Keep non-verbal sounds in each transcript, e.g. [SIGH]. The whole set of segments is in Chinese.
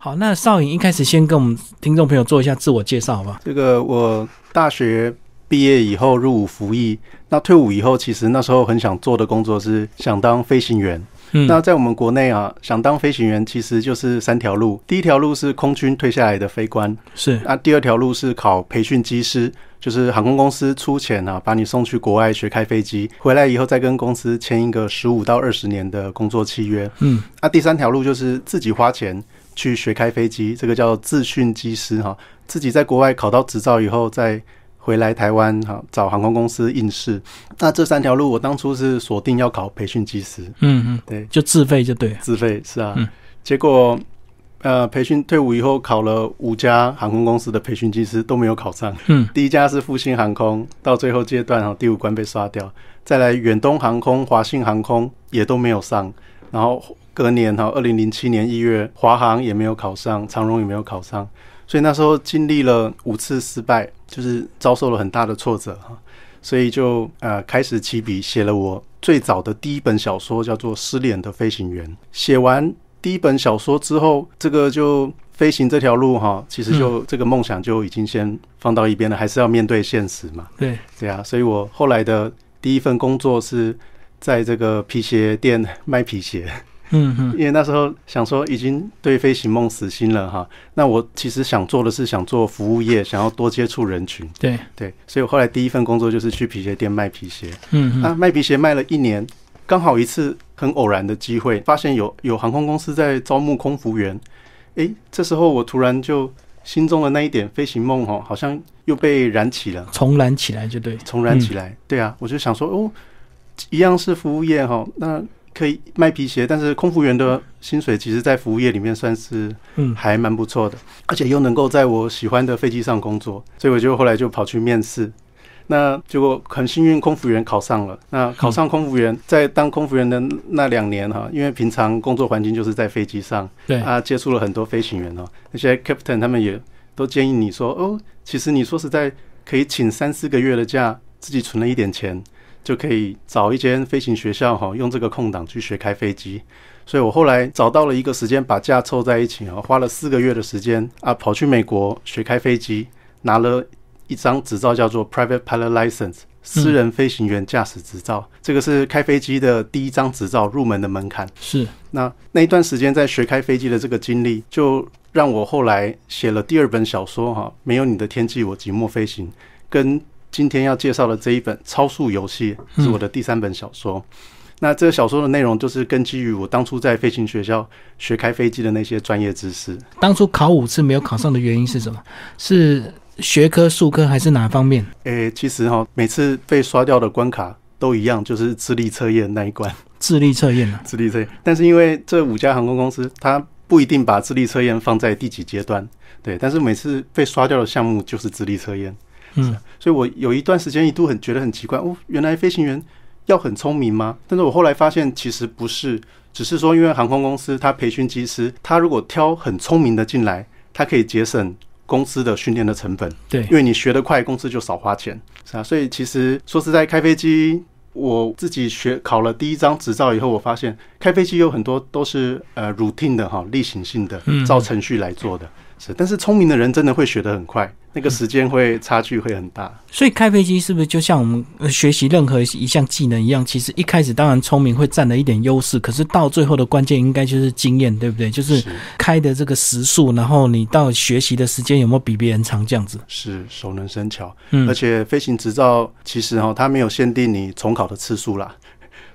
好，那少颖一开始先跟我们听众朋友做一下自我介绍，好不好？这个我大学毕业以后入伍服役，那退伍以后，其实那时候很想做的工作是想当飞行员。嗯那在我们国内啊，想当飞行员其实就是三条路，第一条路是空军退下来的飞官，是那第二条路是考培训机师，就是航空公司出钱啊，把你送去国外学开飞机，回来以后再跟公司签一个十五到二十年的工作契约。嗯，那第三条路就是自己花钱去学开飞机，这个叫自训机师哈，自己在国外考到执照以后再。回来台湾哈，找航空公司应试。那这三条路，我当初是锁定要考培训机师，嗯嗯，对，就自费就对了。自费是啊。嗯结果呃，培训退伍以后考了五家航空公司的培训机师都没有考上。嗯第一家是复兴航空，到最后阶段哈，第五关被刷掉。再来远东航空、华信航空也都没有上。然后隔年哈，二零零七年一月，华航也没有考上，长荣也没有考上。所以那时候经历了五次失败，就是遭受了很大的挫折哈。所以就呃开始起笔写了我最早的第一本小说，叫做《失联的飞行员》。写完第一本小说之后，这个就飞行这条路哈，其实就这个梦想就已经先放到一边了，还是要面对现实嘛。对，对啊，所以我后来的第一份工作是在这个皮鞋店卖皮鞋。嗯嗯。因为那时候想说已经对飞行梦死心了哈，那我其实想做的是想做服务业，想要多接触人群，对，对，所以我后来第一份工作就是去皮鞋店卖皮鞋，嗯嗯。啊，卖皮鞋卖了一年，刚好一次很偶然的机会，发现有有航空公司在招募空服员，诶，这时候我突然就心中的那一点飞行梦哈，好像又被燃起了，重燃起来就对。重燃起来，对啊，我就想说哦，一样是服务业哈，那。可以卖皮鞋，但是空服员的薪水其实，在服务业里面算是嗯还蛮不错的，而且又能够在我喜欢的飞机上工作，所以我就后来就跑去面试。那结果很幸运，空服员考上了。那考上空服员，在当空服员的那两年哈，因为平常工作环境就是在飞机上，对，啊，接触了很多飞行员哦，那些 captain 他们也都建议你说，哦，其实你说实在可以请三四个月的假，自己存了一点钱，就可以找一间飞行学校哈，用这个空档去学开飞机。所以我后来找到了一个时间，把假凑在一起啊，花了四个月的时间啊，跑去美国学开飞机，拿了一张执照，叫做 Private Pilot License。私人飞行员驾驶执照，这个是开飞机的第一张执照入门的门槛。是那那一段时间在学开飞机的这个经历，就让我后来写了第二本小说哈，没有你的天气，我寂寞飞行，跟今天要介绍的这一本《超速游戏》是我的第三本小说。那这个小说的内容就是根基于我当初在飞行学校学开飞机的那些专业知识。当初考五次没有考上的原因是什么？是学科、术科还是哪方面？诶、其实哈，每次被刷掉的关卡都一样，就是智力测验那一关。智力测验啊？[LAUGHS] 智力测验，但是因为这五家航空公司，它不一定把智力测验放在第几阶段，对，但是每次被刷掉的项目就是智力测验，嗯，所以我有一段时间一度很觉得很奇怪，哦，原来飞行员要很聪明吗？但是我后来发现其实不是，只是说因为航空公司它培训机师，他如果挑很聪明的进来，它可以节省公司的训练的成本，对。因，为你学得快，公司就少花钱，是啊，所以其实说实在，开飞机我自己学考了第一张执照以后，我发现开飞机有很多都是呃 routine 的哈，例行性的嗯，照程序来做的。是，但是聪明的人真的会学得很快，那个时间会差距会很大。所以开飞机是不是就像我们呃学习任何一项技能一样？其实一开始当然聪明会占了一点优势，可是到最后的关键应该就是经验，对不对？就是开的这个时速，然后你到学习的时间有没有比别人长这样子？是熟能生巧，嗯而，且飞行执照其实哈，它没有限定你重考的次数啦。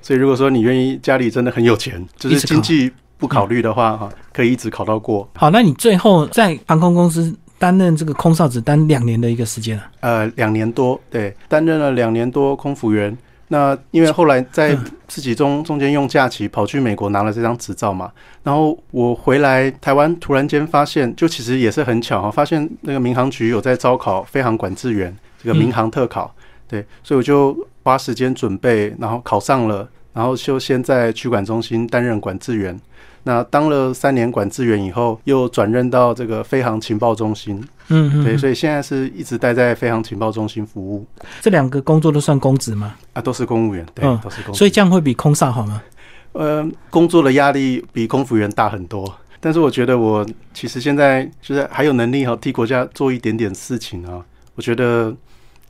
所以如果说你愿意，家里真的很有钱，就是经济不考虑的话哈，可以一直考到过。好，那你最后在航空公司担任这个空少只担两年的一个时间啊？呃，两年多，对，担任了两年多空服员。那因为后来在嗯自己中中间用假期跑去美国拿了这张执照嘛，然后我回来台湾，突然间发现，就其实也是很巧哈，发现那个民航局有在招考飞航管制员，这个民航特考，对，所以我就花时间准备，然后考上了，然后就先在区管中心担任管制员。那当了三年管制员以后，又转任到这个飞航情报中心，嗯嗯，所以现在是一直待在飞航情报中心服务这两个工作都算公职吗？啊，都是公务员，对，嗯都是公。所以这样会比空少好吗？呃，工作的压力比空服员大很多。但是我觉得我其实现在就是还有能力哈，替国家做一点点事情啊，我觉得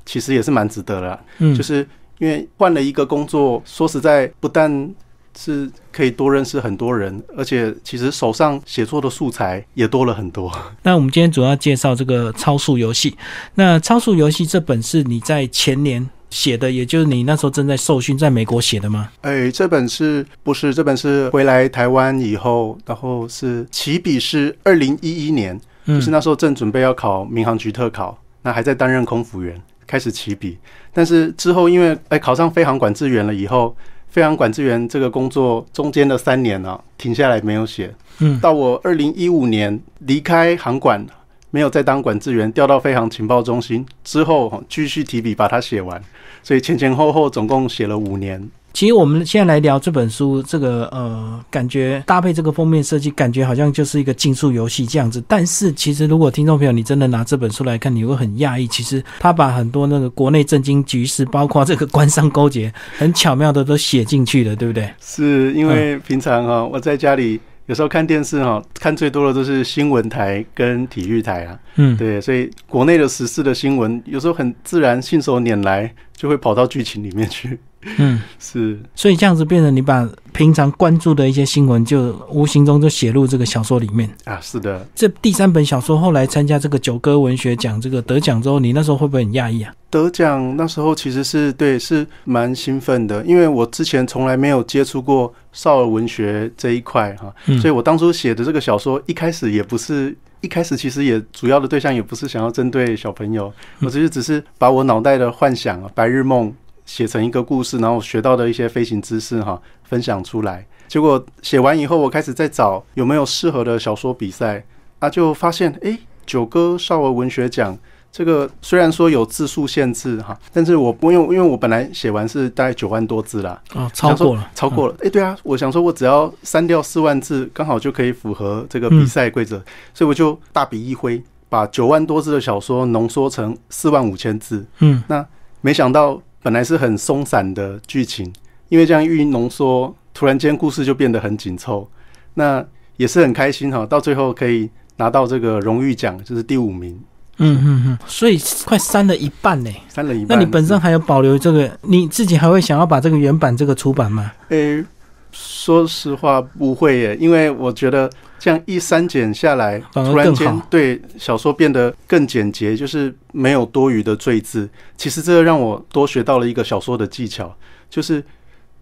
其实也是蛮值得的。嗯，就是因为换了一个工作，说实在，不但是可以多认识很多人，而且其实手上写作的素材也多了很多。[LAUGHS] 那我们今天主要介绍这个超速游戏。那超速游戏这本是你在前年写的，也就是你那时候正在受训，在美国写的吗？哎，这本是不是这本是回来台湾以后，然后是起笔是二零一一年，就是那时候正准备要考民航局特考，那还在担任空服员，开始起笔。但是之后因为哎考上飞航管制员了以后。飞航管制员这个工作中间的三年呢，停下来没有写。嗯，到我二零一五年离开航管，没有再当管制员，调到飞航情报中心之后，继续提笔把它写完。所以前前后后总共写了五年。其实我们现在来聊这本书，这个呃，感觉搭配这个封面设计，感觉好像就是一个竞速游戏这样子。但是其实，如果听众朋友你真的拿这本书来看，你会很讶异，其实他把很多那个国内政经局势，包括这个官商勾结，很巧妙的都写进去了，对不对？是因为平常哈，我在家里有时候看电视哈，看最多的都是新闻台跟体育台啊。嗯，对，所以国内的时事的新闻，有时候很自然信手拈来，就会跑到剧情里面去。嗯，[LAUGHS] 是，所以这样子变成你把平常关注的一些新闻，就无形中就写入这个小说里面啊。是的，这第三本小说后来参加这个九歌文学奖，这个得奖之后，你那时候会不会很讶异啊？得奖那时候其实是对，是蛮兴奋的，因为我之前从来没有接触过少儿文学这一块哈，所以我当初写的这个小说一开始也不是，一开始其实也主要的对象也不是想要针对小朋友，我只是只是把我脑袋的幻想、白日梦。写成一个故事，然后学到的一些飞行知识哈，分享出来。结果写完以后，我开始在找有没有适合的小说比赛啊，就发现哎，九歌少儿文学奖这个虽然说有字数限制哈，但是我不用，因为我本来写完是大概九万多字啦，啊，超过了，超过了。哎，对啊，我想说我只要删掉四万字，刚好就可以符合这个比赛规则，所以我就大笔一挥，把九万多字的小说浓缩成四万五千字。嗯，那没想到。本来是很松散的剧情，因为这样一浓缩，突然间故事就变得很紧凑。那也是很开心哈，到最后可以拿到这个荣誉奖，就是第五名。嗯嗯嗯，所以快删了一半呢，删了一半。那你本身还有保留这个，你自己还会想要把这个原版这个出版吗？诶。说实话不会耶，因为我觉得这样一删减下来，突然间对小说变得更简洁，就是没有多余的赘字。其实这个让我多学到了一个小说的技巧，就是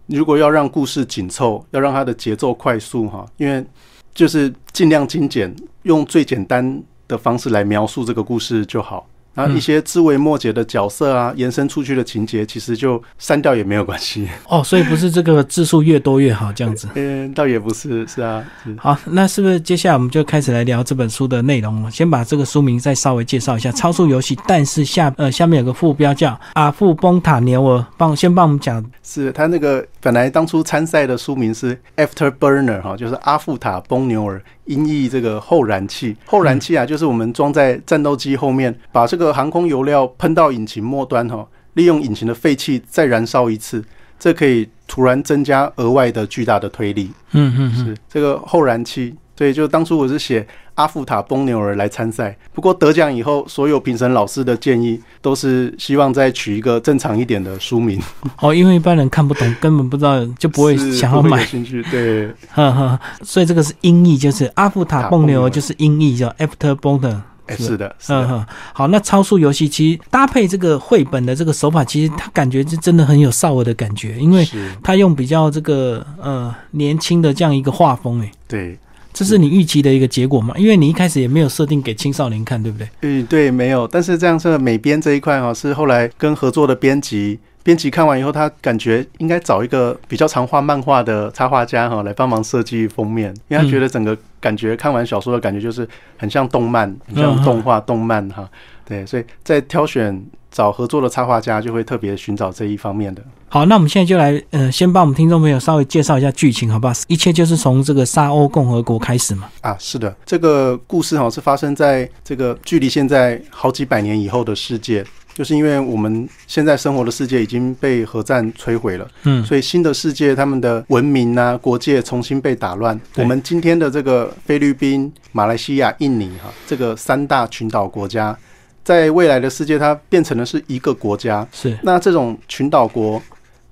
如果要让故事紧凑，要让它的节奏快速哈，因为就是尽量精简，用最简单的方式来描述这个故事就好。然后一些枝微末节的角色啊，延伸出去的情节，其实就删掉也没有关系哦。所以不是这个字数越多越好这样子？[LAUGHS] 嗯，倒也不是，是啊。好，那是不是接下来我们就开始来聊这本书的内容了？先把这个书名再稍微介绍一下，《超速游戏》，但是下呃下面有个副标叫《阿富崩塔牛尔》，帮先帮我们讲，是他那个本来当初参赛的书名是《After Burner》哈，就是阿富塔崩牛尔。音译这个后燃器，后燃器啊，就是我们装在战斗机后面，把这个航空油料喷到引擎末端哈，利用引擎的废气再燃烧一次，这可以突然增加额外的巨大的推力。嗯嗯，是这个后燃器。所以就当初我是写阿富塔崩牛儿来参赛，不过得奖以后，所有评审老师的建议都是希望再取一个正常一点的书名。[LAUGHS] 哦，因为一般人看不懂，根本不知道，就不会想要买。兴趣对，[LAUGHS] 哈哈。所以这个是音译，就是阿富塔崩牛儿，就是音译叫 afterborner。是的，嗯哼。好，那超速游戏其实搭配这个绘本的这个手法，其实它感觉是真的很有少儿的感觉，因为它用比较这个呃年轻的这样一个画风，哎，对。这是你预期的一个结果吗？因为你一开始也没有设定给青少年看，对不对？嗯，对，没有。但是这样是美编这一块哈，是后来跟合作的编辑，编辑看完以后，他感觉应该找一个比较常画漫画的插画家哈来帮忙设计封面，因为他觉得整个感觉看完小说的感觉就是很像动漫，很像动画动漫哈。对，所以在挑选。找合作的插画家就会特别寻找这一方面的。好，那我们现在就来，呃，先帮我们听众朋友稍微介绍一下剧情，好不好？一切就是从这个沙欧共和国开始嘛。啊，是的，这个故事哈是发生在这个距离现在好几百年以后的世界。就是因为我们现在生活的世界已经被核战摧毁了，嗯，所以新的世界他们的文明啊、国界重新被打乱。我们今天的这个菲律宾、马来西亚、印尼哈，这个三大群岛国家，在未来的世界，它变成的是一个国家。是那这种群岛国，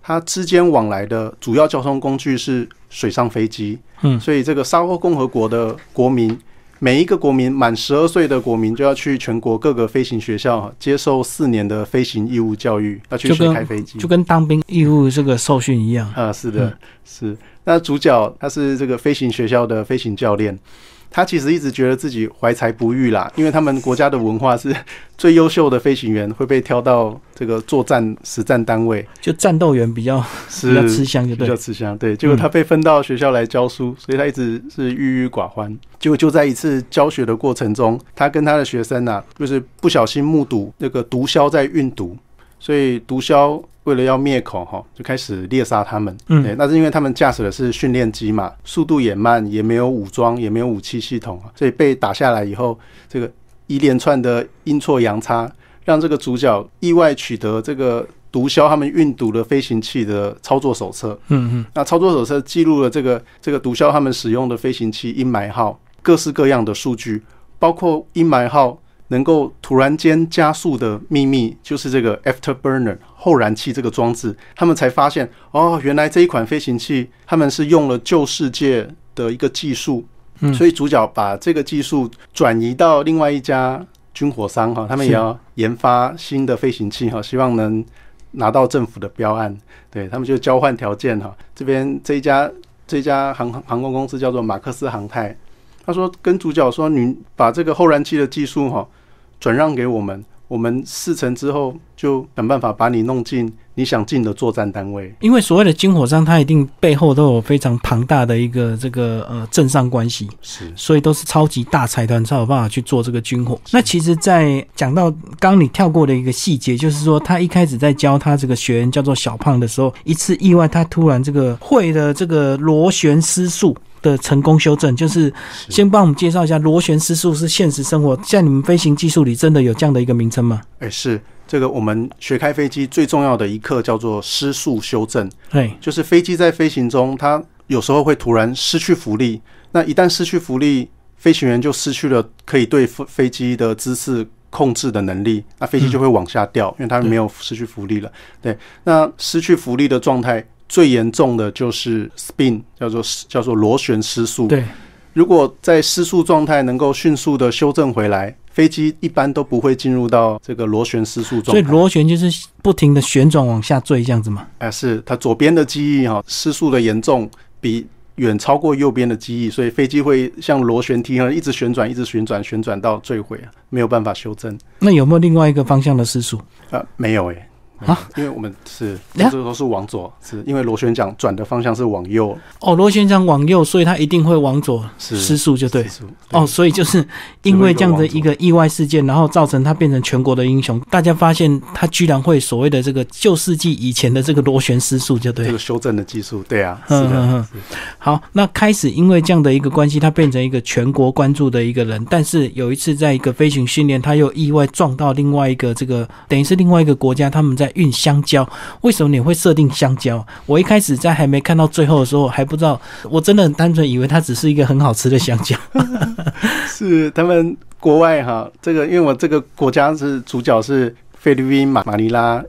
它之间往来的主要交通工具是水上飞机。嗯所以这个沙俄共和国的国民，每一个国民满十二岁的国民就要去全国各个飞行学校接受四年的飞行义务教育，要去学开飞机。就跟当兵义务这个受训一样。啊，是的，嗯是。那主角他是这个飞行学校的飞行教练，他其实一直觉得自己怀才不遇啦，因为他们国家的文化是 [LAUGHS] 最优秀的飞行员会被挑到这个作战实战单位，就战斗员比较是比较吃香，就比较。吃香。对，结果他被分到学校来教书，所以他一直是郁郁寡欢。结果就在一次教学的过程中，他跟他的学生啊，就是不小心目睹那个毒枭在运毒，所以毒枭为了要灭口哈，就开始猎杀他们。嗯对，那是因为他们驾驶的是训练机嘛，速度也慢，也没有武装，也没有武器系统啊，所以被打下来以后，这个一连串的阴错阳差，让这个主角意外取得这个毒枭他们运毒的飞行器的操作手册。嗯嗯，那操作手册记录了这个这个毒枭他们使用的飞行器阴霾号各式各样的数据，包括阴霾号能够突然间加速的秘密，就是这个 afterburner 后燃器这个装置。他们才发现，哦，原来这一款飞行器他们是用了旧世界的一个技术，嗯所以主角把这个技术转移到另外一家军火商哈，他们也要研发新的飞行器哈，希望能拿到政府的标案。对他们就交换条件哈，这边这一家这一家航航空公司叫做马克思航太，他说跟主角说，你把这个后燃器的技术哈转让给我们，我们事成之后就想办法把你弄进你想进的作战单位。因为所谓的军火商，它一定背后都有非常庞大的一个这个呃政商关系，是所以都是超级大财团才有办法去做这个军火。那其实，在讲到刚刚你跳过的一个细节，就是说他一开始在教他这个学员叫做小胖的时候，一次意外，他突然这个会了这个螺旋失速。的成功修正，就是先帮我们介绍一下螺旋失速是现实生活在你们飞行技术里真的有这样的一个名称吗？哎，是这个我们学开飞机最重要的一课叫做失速修正，对，就是飞机在飞行中，它有时候会突然失去浮力，那一旦失去浮力，飞行员就失去了可以对飞飞机的姿势控制的能力，那飞机就会往下掉，因为它没有失去浮力了。对，那失去浮力的状态最严重的就是 spin，叫做叫做螺旋失速。对，如果在失速状态能够迅速的修正回来，飞机一般都不会进入到这个螺旋失速状态。所以螺旋就是不停的旋转往下坠这样子吗。哎，是它左边的机翼哈失速的严重比远超过右边的机翼，所以飞机会像螺旋梯一样一直旋转，一直旋转，旋转到坠毁啊，没有办法修正那有没有另外一个方向的失速？啊，没有哎、啊，因为我们是呀这个都是往左，是因为螺旋桨转的方向是往右，哦，螺旋桨往右，所以它一定会往左失速，就对哦，，所以就是因为这样的一个意外事件，然后造成他变成全国的英雄。大家发现他居然会所谓的这个旧世纪以前的这个螺旋失速，就对这。个修正的技术，对啊，是嗯嗯嗯好，那开始因为这样的一个关系，他变成一个全国关注的一个人。但是有一次在一个飞行训练，他又意外撞到另外一个这个，等于是另外一个国家，他们在运香蕉。为什么你会设定香蕉？我一开始在还没看到最后的时候还不知道，我真的很单纯以为它只是一个很好吃的香蕉。[LAUGHS] 是他们国外哈，这个因为我这个国家是主角是菲律宾、马马尼拉、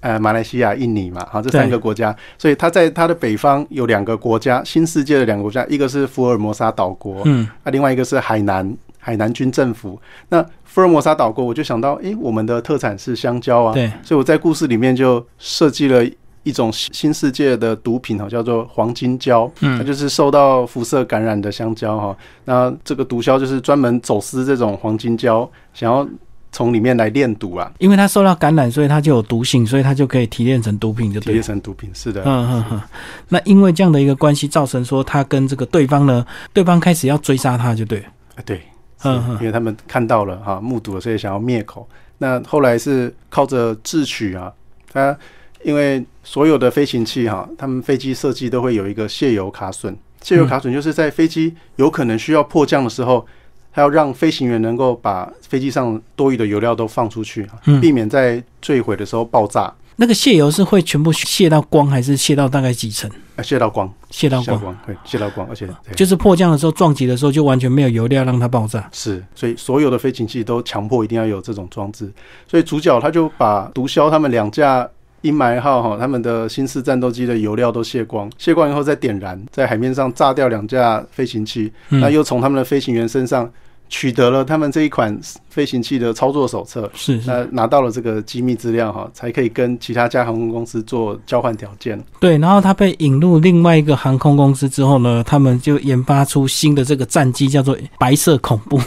呃马来西亚、印尼嘛，哈这三个国家，所以它在它的北方有两个国家，新世界的两个国家，一个是福尔摩沙岛国，嗯，那另外一个是海南海南军政府。那福尔摩沙岛国，我就想到，诶，我们的特产是香蕉啊，对，所以我在故事里面就设计了。一种新世界的毒品哈，叫做黄金胶，它嗯，就是受到辐射感染的香蕉哈。那这个毒枭就是专门走私这种黄金胶，想要从里面来炼毒啊，因为它受到感染，所以它就有毒性，所以它就可以提炼成毒品，就提炼。成毒品。是的，嗯嗯嗯，那因为这样的一个关系，造成说他跟这个对方呢，对方开始要追杀他，就对了。啊对，是因为他们看到了哈，目睹了，所以想要灭口。那后来是靠着智取啊，他因为所有的飞行器哈，他们飞机设计都会有一个泄油卡榫，泄油卡榫就是在飞机有可能需要迫降的时候，它他要让飞行员能够把飞机上多余的油料都放出去，嗯。避免在坠毁的时候爆炸，那个卸油是会全部卸到光，还是卸到大概几层？啊，泄到光，卸到光，泄到光，对，泄到光，而且就是迫降的时候撞击的时候就完全没有油料让它爆炸。是，所以所有的飞行器都强迫一定要有这种装置。所以主角他就把毒枭他们两架阴霾号哈，他们的新式战斗机的油料都卸光，卸光以后再点燃，在海面上炸掉两架飞行器，嗯。那又从他们的飞行员身上取得了他们这一款飞行器的操作手册。是是，那拿到了这个机密资料哈，才可以跟其他家航空公司做交换条件。对。然后他被引入另外一个航空公司之后呢，他们就研发出新的这个战机，叫做白色恐怖。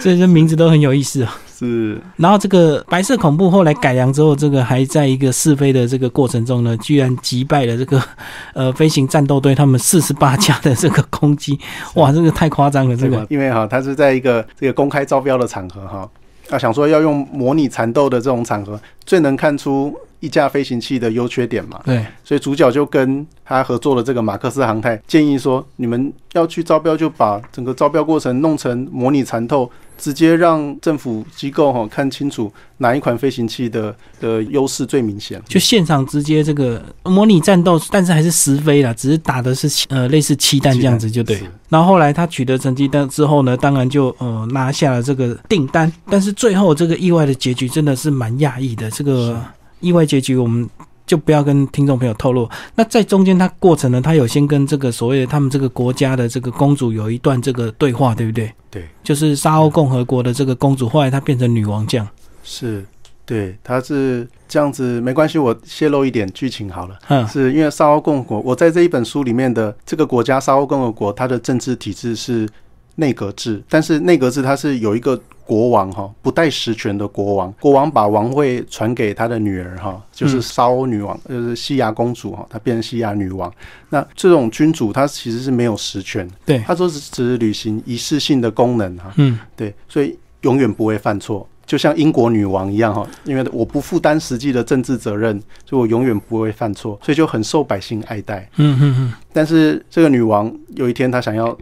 所 [LAUGHS] 以 [LAUGHS] 这名字都很有意思啊。是。然后这个白色恐怖后来改良之后，这个还在一个试飞的这个过程中呢，居然击败了这个呃飞行战斗队他们四十八架的这个攻击，哇，这个太夸张了，这个，因为哈，他是在一个这个公开招标的场合哈，啊，想说要用模拟缠斗的这种场合，最能看出一架飞行器的优缺点嘛。对，所以主角就跟他合作的这个马克思航太建议说，你们要去招标，就把整个招标过程弄成模拟缠透，直接让政府机构哈看清楚哪一款飞行器的的优势最明显。就现场直接这个模拟战斗，但是还是实飞啦，只是打的是呃类似气弹这样子就对。然后后来他取得成绩单之后呢，当然就呃拿下了这个订单，但是最后这个意外的结局真的是蛮讶异的。这个意外结局我们就不要跟听众朋友透露。那在中间他过程呢，他有先跟这个所谓的他们这个国家的这个公主有一段这个对话，对不对？对，就是沙欧共和国的这个公主，后来她变成女王这样。是，对，她是这样子，没关系，我泄露一点剧情好了。嗯，是因为沙欧共和国，我在这一本书里面的这个国家沙欧共和国，它的政治体制是内阁制，但是内阁制它是有一个国王哈，不带实权的国王，国王把王位传给他的女儿哈，就是嗯沙欧女王，就是西亚公主哈，她变成西亚女王。那这种君主他其实是没有实权，对，他都是只履行仪式性的功能哈，嗯，对，所以永远不会犯错。就像英国女王一样哈，因为我不负担实际的政治责任，所以我永远不会犯错，所以就很受百姓爱戴。嗯嗯嗯，但是这个女王有一天她想要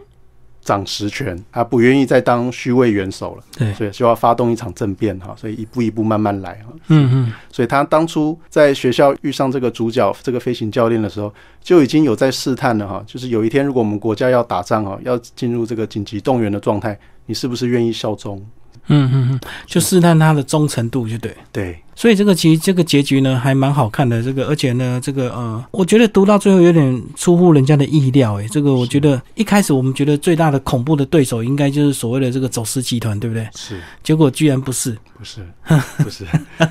掌实权，他不愿意再当虚位元首了，对，所以就要发动一场政变哈，所以一步一步慢慢来哈。嗯嗯，所以他当初在学校遇上这个主角这个飞行教练的时候，就已经有在试探了哈，就是有一天如果我们国家要打仗哈，要进入这个紧急动员的状态，你是不是愿意效忠？嗯嗯嗯，就试探他的忠诚度，就对。对，所以这个其实这个结局呢还蛮好看的，这个而且呢这个呃，我觉得读到最后有点出乎人家的意料，诶，这个我觉得一开始我们觉得最大的恐怖的对手应该就是所谓的这个走私集团，对不对？是。结果居然不是，不是，[LAUGHS] 不是，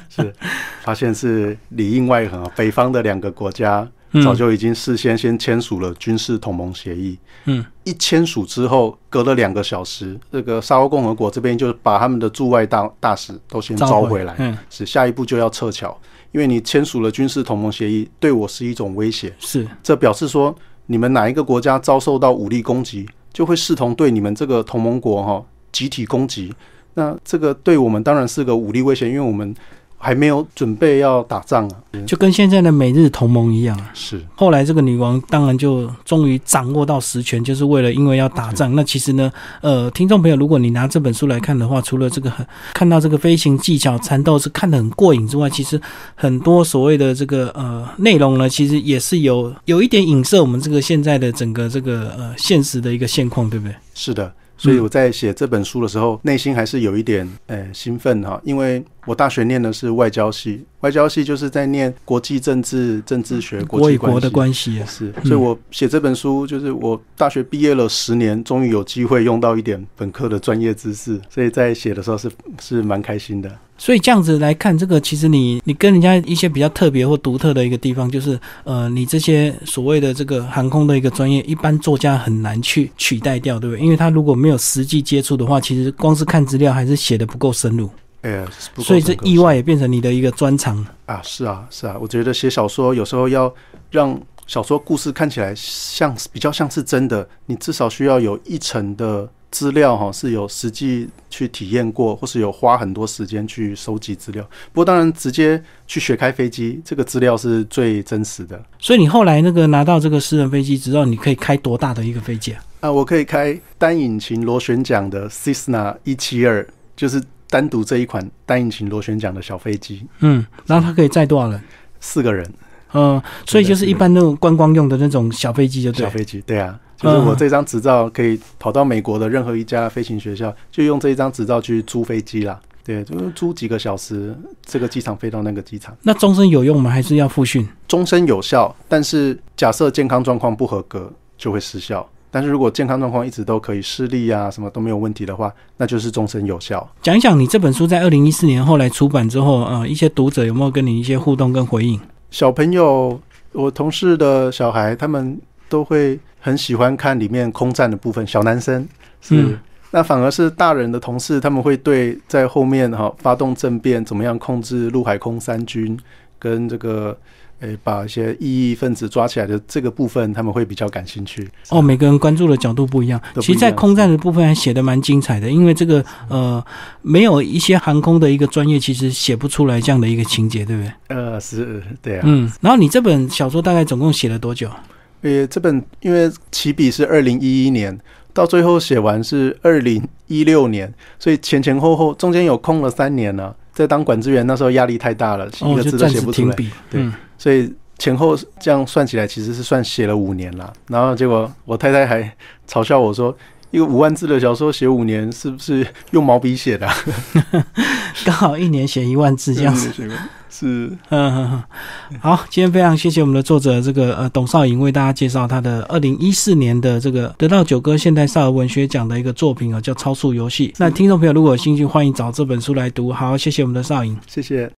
是发现是里应外合，北方的两个国家嗯早就已经事先先签署了军事同盟协议。嗯，一签署之后，隔了两个小时，这个沙欧共和国这边就把他们的驻外大大使都先召回来，嗯，是下一步就要撤侨，因为你签署了军事同盟协议，对我是一种威胁。是，这表示说，你们哪一个国家遭受到武力攻击，就会视同对你们这个同盟国哈、集体攻击。那这个对我们当然是个武力威胁，因为我们还没有准备要打仗啊。就跟现在的美日同盟一样啊。是后来这个女王当然就终于掌握到实权，就是为了因为要打仗。那其实呢，呃，听众朋友，如果你拿这本书来看的话，除了这个很看到这个飞行技巧缠斗是看得很过瘾之外，其实很多所谓的这个呃内容呢，其实也是有有一点影射我们这个现在的整个这个呃现实的一个现况，对不对？是的，所以我在写这本书的时候，内心还是有一点呃兴奋哈，因为我大学念的是外交系，外交系就是在念国际政治、政治学、国际国的关系。关系啊，是，所以我写这本书，就是我大学毕业了十年，终于有机会用到一点本科的专业知识，所以在写的时候是是蛮开心的。所以这样子来看，这个其实你你跟人家一些比较特别或独特的一个地方，就是呃，你这些所谓的这个航空的一个专业，一般作家很难去取代掉，对不对？因为他如果没有实际接触的话，其实光是看资料还是写的不够深入，哎呀，所以这意外也变成你的一个专长。啊，是啊，是啊，我觉得写小说有时候要让小说故事看起来像比较像是真的，你至少需要有一层的资料哈，是有实际去体验过，或是有花很多时间去收集资料。不过当然，直接去学开飞机，这个资料是最真实的。所以你后来那个拿到这个私人飞机之后，你可以开多大的一个飞机啊？啊，我可以开单引擎螺旋桨的 Cessna 一七二，就是单独这一款单引擎螺旋桨的小飞机，嗯，然后它可以载多少人？四个人嗯，所以就是一般那种观光用的那种小飞机，就对小。飞机，对啊，就是我这张执照可以跑到美国的任何一家飞行学校，就用这一张执照去租飞机啦。对，就是租几个小时，这个机场飞到那个机场，那终身有用吗？还是要复训？终身有效。但是假设健康状况不合格，就会失效。但是如果健康状况一直都可以，视力啊什么都没有问题的话，那就是终身有效。讲一讲你这本书在二零一四年后来出版之后，呃，一些读者有没有跟你一些互动跟回应？小朋友，我同事的小孩，他们都会很喜欢看里面空战的部分。小男生是，嗯那反而是大人的同事，他们会对在后面哈、发动政变，怎么样控制陆海空三军，跟这个诶把一些异议分子抓起来的这个部分，他们会比较感兴趣。哦，每个人关注的角度不一样。其实，在空战的部分还写的蛮精彩的，因为这个呃，没有一些航空的一个专业，其实写不出来这样的一个情节，对不对？呃，是，对啊。嗯。然后你这本小说大概总共写了多久？呃，这本因为起笔是二零一一年，到最后写完是二零一六年，所以前前后后中间有空了三年呢、在当管制员那时候压力太大了，一哦，个字都写不出来。对嗯所以前后这样算起来其实是算写了五年啦。然后结果我太太还嘲笑我说。一个五万字的小说写五年，是不是用毛笔写的、啊？[LAUGHS] 刚好一年写一万字这样子。是嗯，好，今天非常谢谢我们的作者这个呃董少颖为大家介绍他的二零一四年的这个得到九歌现代少儿文学奖的一个作品啊，叫《超速游戏》。那听众朋友如果有兴趣，欢迎找这本书来读。好，谢谢我们的少颖。谢谢。